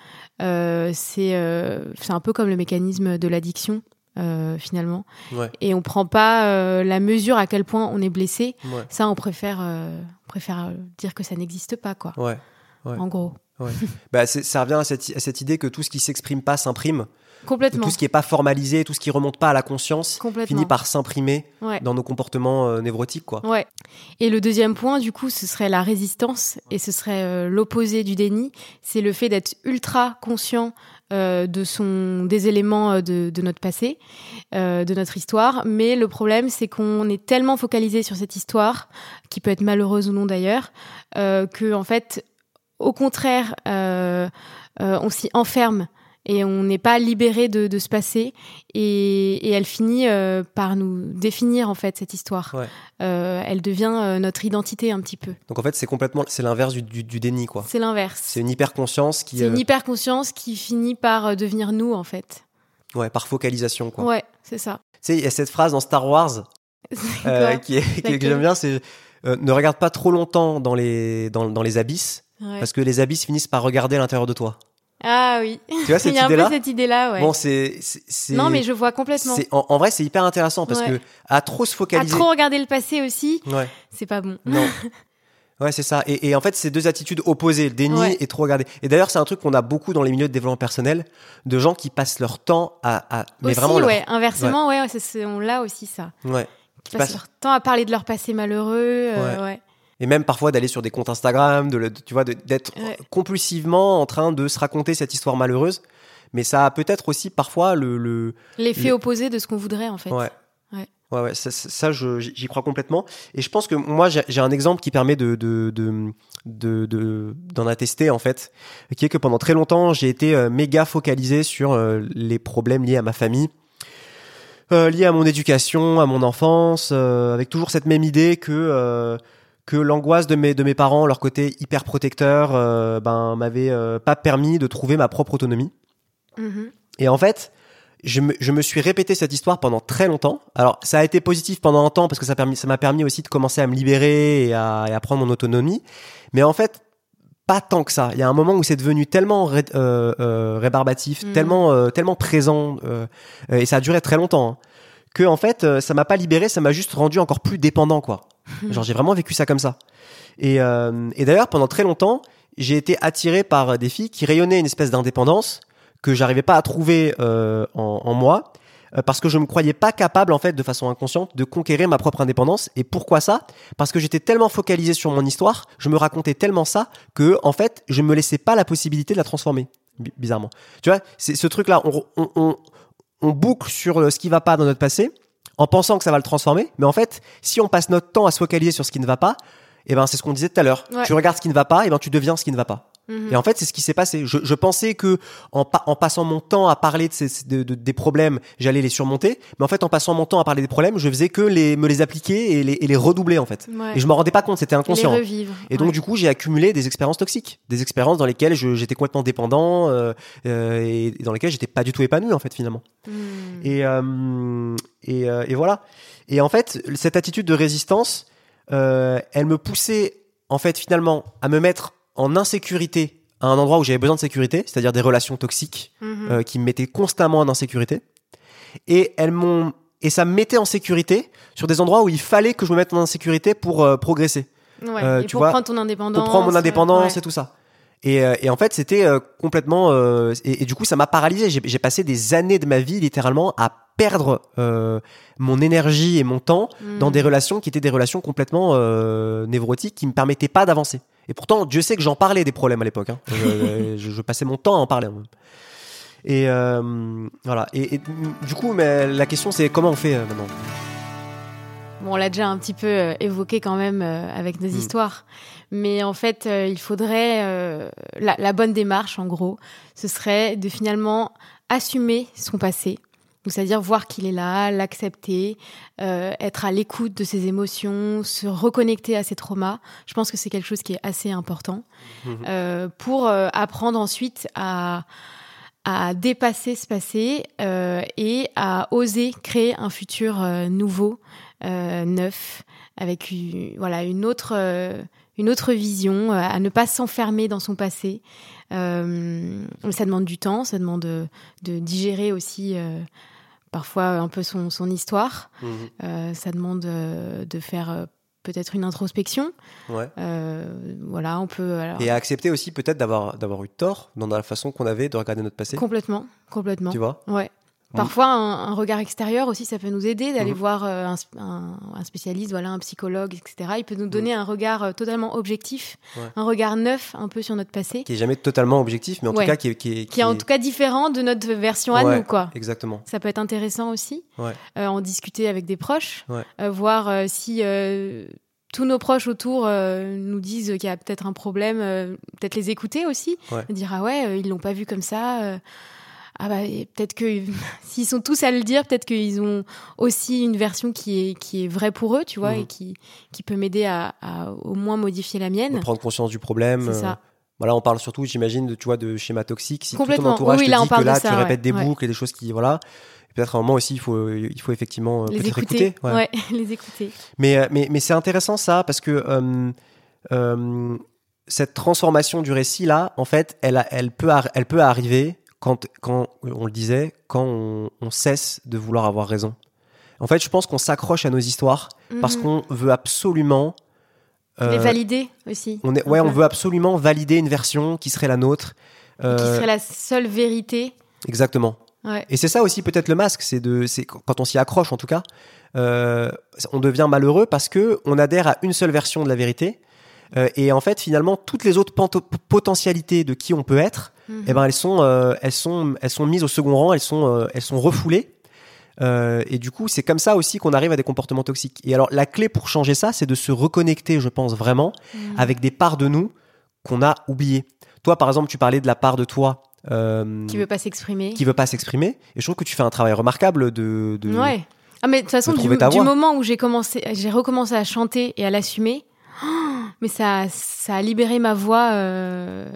Euh, c'est euh, un peu comme le mécanisme de l'addiction. euh, finalement Ouais. et on prend pas euh, la mesure à quel point on est blessé Ouais. ça on préfère euh, on préfère dire que ça n'existe pas quoi Ouais. En gros Bah, ça revient à cette, à cette idée que tout ce qui s'exprime pas s'imprime. Complètement Tout ce qui est pas formalisé, tout ce qui remonte pas à la conscience, finit par s'imprimer ouais dans nos comportements euh, névrotiques, quoi. Ouais. Et le deuxième point, du coup, ce serait la résistance, et ce serait euh, l'opposé du déni. C'est le fait d'être ultra conscient euh, de son des éléments de, de notre passé, euh, de notre histoire. Mais le problème, c'est qu'on est tellement focalisé sur cette histoire, qui peut être malheureuse ou non d'ailleurs, euh, que en fait, au contraire, on s'y enferme. Et on n'est pas libéré de, de ce passé, et, et elle finit euh, par nous définir en fait cette histoire. Ouais. Euh, elle devient euh, notre identité un petit peu. Donc en fait, c'est complètement, c'est l'inverse du, du, du déni, quoi. C'est l'inverse. C'est une hyper conscience qui, C'est une euh, hyper conscience qui finit par devenir nous en fait. ouais, par focalisation, quoi. Ouais, c'est ça. Tu sais, il y a cette phrase dans Star Wars qui est, qui que j'aime bien, c'est ne regarde pas trop longtemps dans les dans, dans les abysses Ouais. parce que les abysses finissent par regarder l'intérieur de toi. Ah oui. Tu vois cette Il y a un peu idée-là cette idée-là, ouais. Bon, c'est non, mais je vois complètement. en, en vrai, c'est hyper intéressant parce Ouais. que à trop se À focaliser. trop regarder le passé aussi, Ouais. c'est pas bon. Non. Ouais, c'est ça. Et, et en fait, c'est deux attitudes opposées, le déni Ouais. et trop regarder. Et d'ailleurs, c'est un truc qu'on a beaucoup dans les milieux de développement personnel, de gens qui passent leur temps à, à mais aussi, vraiment leur- ouais. Inversement, ouais, ouais, c'est- c'est- on l'a aussi ça. ouais. Qui passent passent- leur temps à parler de leur passé malheureux. euh, ouais. Et même parfois d'aller sur des comptes Instagram, de le- tu vois, d'être Ouais. compulsivement en train de se raconter cette histoire malheureuse. Mais ça a peut-être aussi parfois le, le L'effet Le- opposé de ce qu'on voudrait en fait. ouais. Ouais. Ouais, ouais, ça, ça- j'y crois complètement. Et je pense que moi, j'ai un exemple qui permet de de de de- de- d'en attester en fait, qui est que pendant très longtemps, j'ai été euh, méga focalisé sur euh, les problèmes liés à ma famille, euh, liés à mon éducation, à mon enfance, euh, avec toujours cette même idée que euh, que l'angoisse de mes de mes parents, leur côté hyper protecteur, euh, ben m'avait euh, pas permis de trouver ma propre autonomie. Mhm. Et en fait, je me, je me suis répété cette histoire pendant très longtemps. Alors, ça a été positif pendant un temps parce que ça permis- ça m'a permis aussi de commencer à me libérer et à, et à prendre mon autonomie. Mais en fait, pas tant que ça. Il y a un moment où c'est devenu tellement ré- euh, euh, rébarbatif, Mhm. tellement, euh, tellement présent, euh, et ça a duré très longtemps, hein, que en fait, ça m'a pas libéré, ça m'a juste rendu encore plus dépendant, quoi. Genre, j'ai vraiment vécu ça comme ça. Et, euh, et d'ailleurs, pendant très longtemps, j'ai été attiré par des filles qui rayonnaient une espèce d'indépendance que j'arrivais pas à trouver euh, en, moi euh, parce que je me croyais pas capable en fait de façon inconsciente de conquérir ma propre indépendance. Et pourquoi ça? Parce que j'étais tellement focalisé sur mon histoire je me racontais tellement ça que en fait je me laissais pas la possibilité de la transformer bi- bizarrement. Tu vois c'est ce truc là on, on, on, boucle sur ce qui va pas dans notre passé en pensant que ça va le transformer mais en fait si on passe notre temps à se focaliser sur ce qui ne va pas et ben c'est ce qu'on disait tout à l'heure Ouais. tu regardes ce qui ne va pas et ben tu deviens ce qui ne va pas Mhm. Et en fait, c'est ce qui s'est passé. Je, je pensais que en, pa- en passant mon temps à parler de ces, de- de- des problèmes, j'allais les surmonter. Mais en fait, en passant mon temps à parler des problèmes, je faisais que les, me les appliquer et les, et les redoubler en fait. Ouais. Et je m'en rendais pas compte, c'était Et les inconscient. revivre. Et donc Ouais. du coup, j'ai accumulé des expériences toxiques, des expériences dans lesquelles j'étais complètement dépendant euh, euh, et, et dans lesquelles j'étais pas du tout épanoui en fait finalement. Hmm. Et, euh, et, euh, et voilà. Et en fait, cette attitude de résistance, euh, elle me poussait en fait finalement à me mettre en insécurité à un endroit où j'avais besoin de sécurité, c'est-à-dire des relations toxiques Mhm. euh, qui me mettaient constamment en insécurité. Et elles m'ont et ça me mettait en sécurité sur des endroits où il fallait que je me mette en insécurité pour euh, progresser, Ouais. euh, et tu pour vois, prendre ton indépendance. pour prendre mon euh, indépendance ouais. et tout ça. Et, euh, et en fait, c'était euh, complètement. euh, et, et du coup, ça m'a paralysé. J'ai passé des années de ma vie, littéralement, à perdre euh, mon énergie et mon temps dans Hmm. des relations qui étaient des relations complètement euh, névrotiques, qui me permettaient pas d'avancer. Et pourtant, Dieu sait que j'en parlais des problèmes à l'époque. Hein. Je, je- je passais mon temps à en parler. Et euh, voilà. Et, et du coup, mais la question, c'est comment on fait euh, maintenant? Bon, on l'a déjà un petit peu euh, évoqué quand même euh, avec nos Mm. histoires. Mais en fait, euh, il faudrait. euh, la, la bonne démarche, en gros, ce serait de finalement assumer son passé. C'est-à-dire voir qu'il est là, l'accepter, euh, être à l'écoute de ses émotions, se reconnecter à ses traumas. Je pense que c'est quelque chose qui est assez important Mhm. euh, pour euh, apprendre ensuite à, à dépasser ce passé et à oser créer un futur nouveau, neuf, avec une, voilà une autre une autre vision, à ne pas s'enfermer dans son passé. Ça demande du temps, ça demande de, de digérer aussi parfois un peu son, son histoire. Mhm. Euh, ça demande euh, de faire euh, peut-être une introspection. Ouais. Euh, voilà, on peut alors, Et à accepter aussi peut-être d'avoir d'avoir eu tort dans la façon qu'on avait de regarder notre passé. complètement, complètement. Tu vois? Ouais. Mm. Parfois, un, un regard extérieur aussi, ça peut nous aider d'aller Mhm. voir euh, un, sp- un- un spécialiste, voilà, un psychologue, etc. Il peut nous donner un regard euh, totalement objectif, Ouais. un regard neuf un peu sur notre passé, Qui est jamais totalement objectif, mais en Ouais. tout cas qui est qui est, qui est en tout cas différent de notre version à nous, quoi. exactement. Ça peut être intéressant aussi, euh, en discuter avec des proches, euh, voir euh, si tous nos proches autour euh, nous disent qu'il y a peut-être un problème, euh, peut-être les écouter aussi, Ouais. dire ah ouais, euh, ils l'ont pas vu comme ça. Euh, ah bah peut-être que s'ils sont tous à le dire, peut-être qu'ils ont aussi une version qui est qui est vraie pour eux, tu vois, Mhm. et qui qui peut m'aider à, à au moins modifier la mienne. prendre conscience du problème. C'est euh, ça. Voilà, on parle surtout, j'imagine, de, tu vois, de schéma toxique. Si tout ton Complètement. entourage Oui, te là, on dit que parle de là, ça, tu répètes ouais. des Ouais. boucles et des choses qui, voilà. Peut-être à un moment aussi, il faut, il faut effectivement euh, Les écouter, écouter. ouais. ouais, les écouter. Mais, euh, mais, mais c'est intéressant ça parce que euh, euh, cette transformation du récit là, en fait, elle, elle, peut, elle peut arriver quand, quand, on le disait, quand on, on cesse de vouloir avoir raison. En fait, je pense qu'on s'accroche à nos histoires parce Mhm. qu'on veut absolument. les euh, valider aussi. on est, ouais, on veut absolument valider une version qui serait la nôtre. qui Euh, serait la seule vérité. Exactement. Ouais. Et c'est ça aussi peut-être le masque, c'est de, c'est quand on s'y accroche en tout cas, euh, on devient malheureux parce que on adhère à une seule version de la vérité. Euh, et en fait, finalement, toutes les autres potentialités de qui on peut être, Eh ben, elles sont, euh, elles sont, elles sont mises au second rang, elles sont, euh, elles sont refoulées. Euh, et du coup, c'est comme ça aussi qu'on arrive à des comportements toxiques. Et alors, la clé pour changer ça, c'est de se reconnecter, je pense vraiment, Mhm. avec des parts de nous qu'on a oubliées. Toi, par exemple, tu parlais de la part de toi qui veut pas s'exprimer. qui veut pas s'exprimer. Et je trouve que tu fais un travail remarquable de. de... Ouais. Ah mais de toute façon du, du moment où j'ai commencé, j'ai recommencé à chanter et à l'assumer, mais ça, ça a libéré ma voix euh,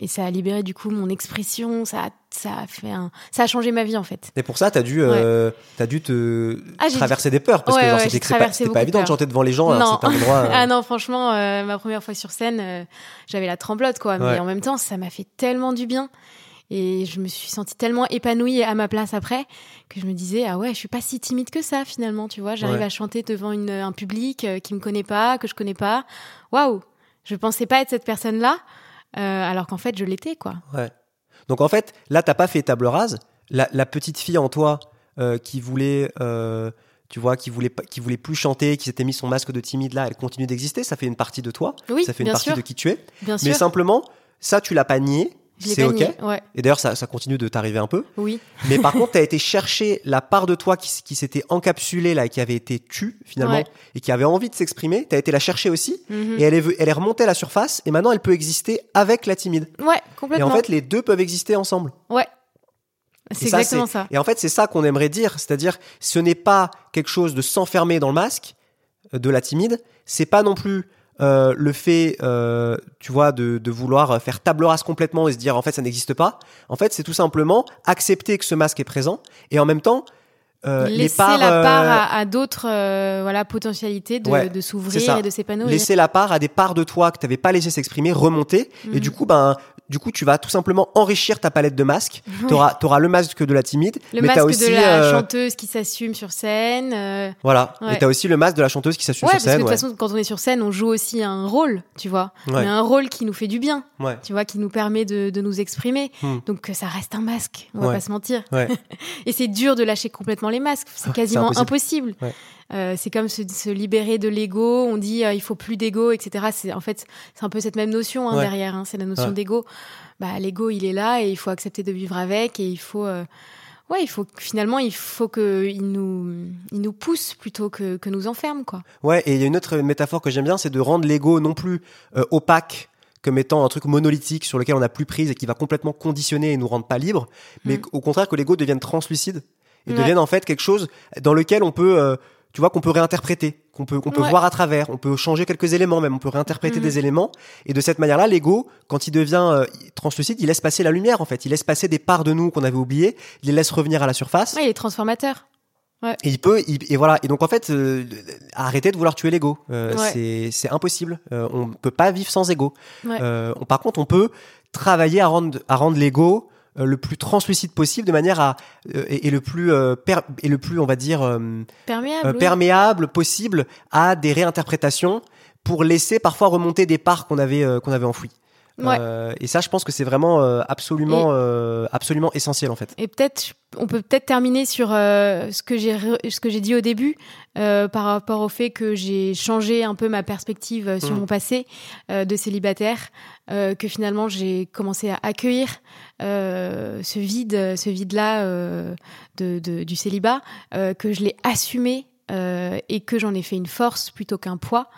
et ça a libéré du coup mon expression. Ça, a- ça a fait un, ça a changé ma vie en fait. Et pour ça, t'as dû, euh, t'as dû te Ah, traverser des peurs parce Ouais, que ouais, c'était pas, pas de évident de chanter devant les gens un Non. endroit. euh. Ah non, franchement, euh, ma première fois sur scène, j'avais la tremblote quoi. Mais en même temps, ça m'a fait tellement du bien. Et je me suis sentie tellement épanouie à ma place après que je me disais ah ouais je suis pas si timide que ça finalement tu vois j'arrive Ouais. à chanter devant une, un public euh, qui me connaît pas que je connais pas waouh je pensais pas être cette personne là alors qu'en fait je l'étais quoi Ouais. Donc en fait, là, t'as pas fait table rase. La, la petite fille en toi euh, qui voulait, euh, tu vois, qui voulait, qui voulait plus chanter, qui s'était mis son masque de timide là, elle continue d'exister. Ça fait une partie de toi. oui ça fait une partie sûr de qui tu es. bien Mais sûr simplement, ça, tu l'as pas nié. C'est ok. Ouais, Et d'ailleurs, ça, ça continue de t'arriver un peu. oui. Mais par contre, tu as été chercher la part de toi qui, s'était encapsulée là et qui avait été tue finalement Ouais. et qui avait envie de s'exprimer. Tu as été la chercher aussi Mhm. et elle est, elle est remontée à la surface et maintenant elle peut exister avec la timide. Ouais, Et complètement. en fait, les deux peuvent exister ensemble. ouais. Et C'est exactement ça. Et en fait, c'est ça qu'on aimerait dire. C'est-à-dire, ce n'est pas quelque chose de s'enfermer dans le masque euh, de la timide. C'est pas non plus euh, le fait, euh, tu vois, de, de vouloir faire table rase complètement et se dire en fait ça n'existe pas. En fait, c'est tout simplement accepter que ce masque est présent et en même temps euh, Laisser parts, la part euh, à, à d'autres euh, voilà, potentialités de, Ouais, de c'est s'ouvrir et de s'épanouir. laisser la part à des parts de toi que tu n'avais pas laissé s'exprimer remonter et Mhm. du coup ben du coup tu vas tout simplement enrichir ta palette de masques tu auras, le masque de la timide Le mais masque t'as aussi de la euh, chanteuse qui s'assume sur scène. voilà Ouais. et t'as aussi le masque de la chanteuse qui s'assume Ouais, sur parce que de scène toute façon, quand on est sur scène, on joue aussi un rôle, tu vois. Mais un rôle qui nous fait du bien, tu vois, qui nous permet de, de nous exprimer. Hmm. Donc ça reste un masque, on va pas se mentir. Et c'est dur de lâcher complètement les masques, c'est quasiment impossible. Ouais. Euh, c'est comme se, se libérer de l'ego, on dit euh, il faut plus d'ego, etc. C'est en fait c'est un peu cette même notion hein, Ouais. derrière, hein, c'est la notion Ouais. d'ego. Bah l'ego il est là et il faut accepter de vivre avec et il faut euh, ouais il faut finalement il faut que il nous il nous pousse plutôt que, que nous enferme quoi. Ouais, et il y a une autre métaphore que j'aime bien, c'est de rendre l'ego non plus opaque comme étant un truc monolithique sur lequel on n'a plus prise et qui va complètement conditionner et nous rendre pas libres, mais Mm. au contraire que l'ego devienne translucide et Ouais. devienne en fait quelque chose dans lequel on peut, euh, tu vois, qu'on peut réinterpréter, qu'on peut, qu'on peut Ouais. voir à travers, on peut changer quelques éléments même, on peut réinterpréter Mhm. des éléments, et de cette manière-là, l'ego, quand il devient euh, translucide, il laisse passer la lumière en fait, il laisse passer des parts de nous qu'on avait oubliées, il les laisse revenir à la surface. Ouais, il est transformateur. Et il peut, il- et voilà. Et donc en fait, euh, arrêtez de vouloir tuer l'ego. Euh, Ouais. C'est c'est impossible. Euh, on peut pas vivre sans ego. Ouais. On- par contre, on peut travailler à rendre à rendre l'ego le plus translucide possible, de manière à euh, et, et le plus euh, per- et le plus, on va dire, euh, Perméable. euh, oui. perméable possible à des réinterprétations pour laisser parfois remonter des parts qu'on avait euh, qu'on avait enfouies. Ouais. Euh, et ça, je pense que c'est vraiment euh, absolument euh, absolument essentiel en fait. Et peut-être, on peut peut-être terminer sur ce que j'ai ce que j'ai dit au début par rapport au fait que j'ai changé un peu ma perspective sur Mhm. mon passé de célibataire, que finalement j'ai commencé à accueillir ce vide, ce vide-là euh, de, de- du célibat, que je l'ai assumé et que j'en ai fait une force plutôt qu'un poids.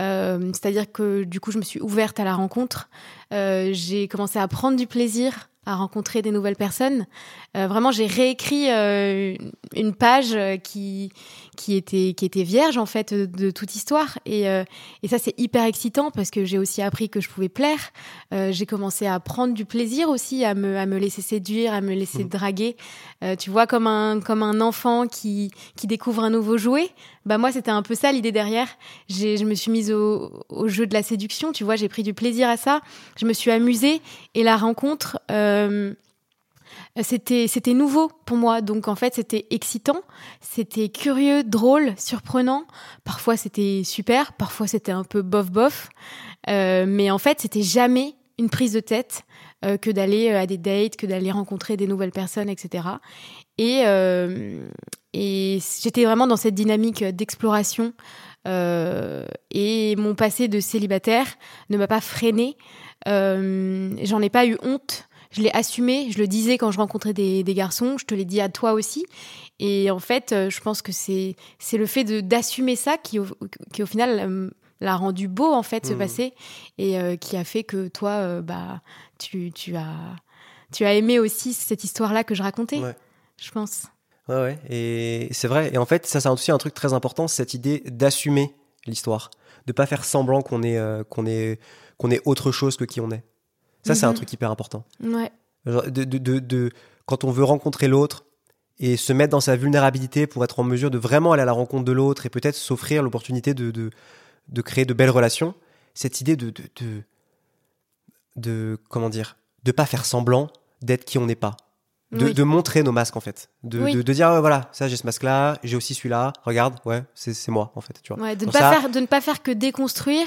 Euh, C'est-à-dire que du coup, je me suis ouverte à la rencontre. Euh, j'ai commencé à prendre du plaisir à rencontrer des nouvelles personnes. Euh, vraiment, j'ai réécrit euh, une page qui qui était qui était vierge en fait de, de toute histoire. Et euh, et ça c'est hyper excitant parce que j'ai aussi appris que je pouvais plaire. J'ai commencé à prendre du plaisir aussi à me à me laisser séduire, à me laisser Mhm. draguer. Tu vois comme un comme un enfant qui qui découvre un nouveau jouet. Bah moi c'était un peu ça l'idée derrière. J'ai je me suis mise au au jeu de la séduction. Tu vois j'ai pris du plaisir à ça. Je me suis amusée et la rencontre. Euh, c'était nouveau pour moi. Donc en fait c'était excitant c'était curieux drôle surprenant. Parfois c'était super parfois c'était un peu bof bof Euh, mais en fait c'était jamais une prise de tête euh, que d'aller à des dates que d'aller rencontrer des nouvelles personnes etc et et j'étais vraiment dans cette dynamique d'exploration et mon passé de célibataire ne m'a pas freiné euh, j'en ai pas eu honte je l'ai assumé, je le disais quand je rencontrais des, des garçons, je te l'ai dit à toi aussi. Et en fait, euh, je pense que c'est c'est le fait de d'assumer ça qui au, qui au final euh, l'a rendu beau en fait ce Mhm. passé et euh, qui a fait que toi euh, bah tu tu as tu as aimé aussi cette histoire là que je racontais. Ouais. Je pense. Ouais, ouais. Et c'est vrai. Et en fait, ça, c'est aussi un truc très important, cette idée d'assumer l'histoire, de pas faire semblant qu'on est, euh, qu'on est, qu'on est autre chose que qui on est. Ça, c'est un Mhm. truc hyper important. Ouais. De, de, de, de- quand on veut rencontrer l'autre et se mettre dans sa vulnérabilité pour être en mesure de vraiment aller à la rencontre de l'autre et peut-être s'offrir l'opportunité de, de, de créer de belles relations, cette idée de, de, de, de comment dire, de pas faire semblant d'être qui on n'est pas. De, Oui. de montrer nos masques en fait de, Oui. de, de dire voilà ça j'ai ce masque là j'ai aussi celui-là regarde ouais c'est c'est moi en fait tu vois Ouais, de ne pas ça- faire de ne pas faire que déconstruire,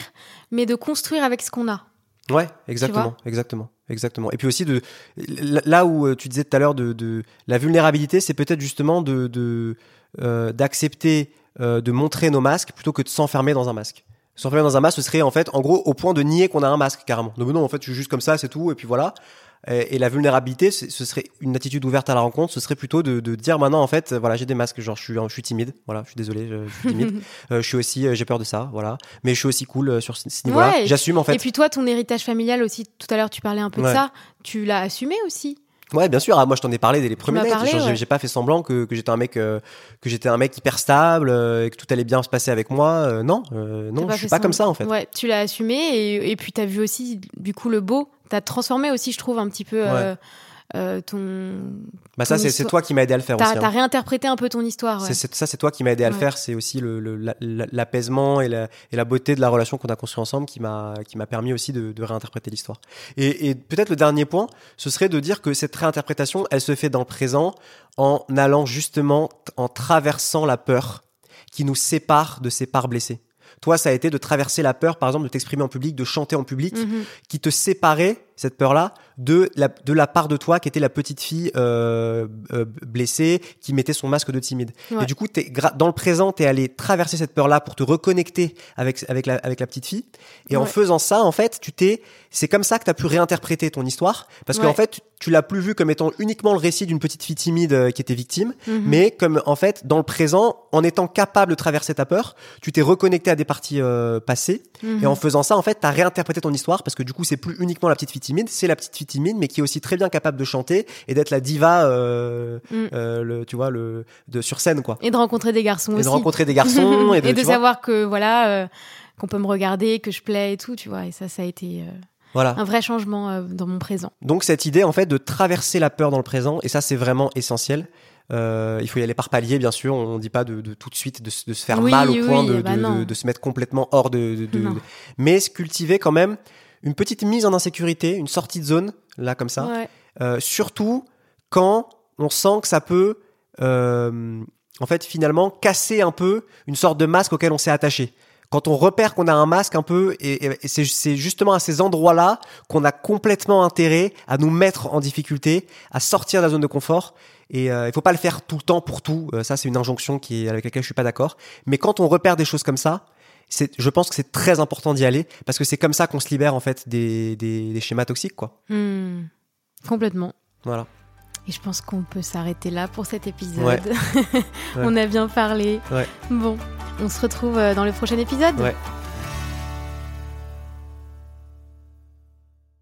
mais de construire avec ce qu'on a. Ouais, exactement, exactement, exactement. Et puis aussi de là où euh, tu disais tout à l'heure de, de la vulnérabilité, c'est peut-être justement de de, euh, d'accepter euh, de montrer nos masques plutôt que de s'enfermer dans un masque. S'enfermer dans un masque, ce serait en fait, en gros, au point de nier qu'on a un masque carrément. Donc non, en fait, je suis juste comme ça, c'est tout, et puis voilà. Et, et la vulnérabilité, ce serait une attitude ouverte à la rencontre. Ce serait plutôt de, de dire maintenant, en fait, voilà, j'ai des masques, genre je suis, je suis timide, voilà, je suis désolé, je, je suis timide. Euh, je suis aussi, euh, j'ai peur de ça, voilà. Mais je suis aussi cool euh, sur ce, niveau-là. Ouais, J'assume en fait. Et puis toi, ton héritage familial aussi, tout à l'heure tu parlais un peu de ça, tu l'as assumé aussi? Ouais, bien sûr. Ah, moi, je t'en ai parlé dès les premiers dates. j'ai- ouais. Pas fait semblant que, que j'étais un mec, euh, que j'étais un mec hyper stable, euh, et que tout allait bien se passer avec moi. Euh, non, non, je suis pas comme ça en fait. Ouais, tu l'as assumé et, et puis t'as vu aussi du coup le beau. T'as transformé aussi, je trouve, un petit peu euh, ton. Bah ça, c'est toi qui m'as aidé à le faire T'as aussi. hein. t'as réinterprété un peu ton histoire. ouais. Ça, c'est toi qui m'as aidé à le Ouais. faire. C'est aussi le- le- la- la- l'apaisement et la, et la beauté de la relation qu'on a construit ensemble qui m'a permis aussi de, de réinterpréter l'histoire. Et, et peut-être le dernier point, ce serait de dire que cette réinterprétation, elle se fait dans le présent en allant justement, en traversant la peur qui nous sépare de ces parts blessées. Toi, ça a été de traverser la peur, par exemple, de t'exprimer en public, de chanter en public, Mhm. qui te séparait, cette peur-là, de la, de la part de toi qui était la petite fille euh, euh, blessée, qui mettait son masque de timide. Ouais. Et du coup, t'es, gra- dans le présent, tu es allé traverser cette peur-là pour te reconnecter avec, avec, la, avec la petite fille. Et en faisant ça, en fait, tu t'es, c'est comme ça que tu as pu réinterpréter ton histoire. Parce Ouais. qu'en fait, tu, tu l'as plus vu comme étant uniquement le récit d'une petite fille timide euh, qui était victime, Mhm. mais comme en fait, dans le présent, en étant capable de traverser ta peur, tu t'es reconnecté à des parties euh, passées. Mhm. Et en faisant ça, en fait, tu as réinterprété ton histoire parce que du coup, c'est plus uniquement la petite fille timide, c'est la petite fille timide, mais qui est aussi très bien capable de chanter et d'être la diva, euh, Mm. euh, le, tu vois, le, de sur scène, quoi. Et de rencontrer des garçons Et aussi. de rencontrer des garçons et de, savoir que voilà euh, qu'on peut me regarder, que je plais et tout, tu vois. Et ça, ça a été voilà. un vrai changement dans mon présent. Donc cette idée, en fait, de traverser la peur dans le présent, et ça, c'est vraiment essentiel. Euh, il faut y aller par palier, bien sûr. On ne dit pas de, de tout de suite de, se- de se faire Oui, mal au oui, point de, bah de- se mettre complètement hors de, mais se cultiver quand même une petite mise en insécurité, une sortie de zone, là comme ça. Ouais. Euh, surtout quand on sent que ça peut, euh, en fait, finalement, casser un peu une sorte de masque auquel on s'est attaché. Quand on repère qu'on a un masque un peu, et, c'est- justement à ces endroits-là qu'on a complètement intérêt à nous mettre en difficulté, à sortir de la zone de confort. Et euh, il faut pas le faire tout le temps pour tout. Euh, ça, c'est une injonction qui avec laquelle je suis pas d'accord. Mais quand on repère des choses comme ça, je pense que c'est très important d'y aller parce que c'est comme ça qu'on se libère en fait des, des, des schémas toxiques, quoi. Hmm. Complètement. Voilà. Et je pense qu'on peut s'arrêter là pour cet épisode. Ouais. on a bien parlé. Ouais. Bon, on se retrouve euh, dans le prochain épisode.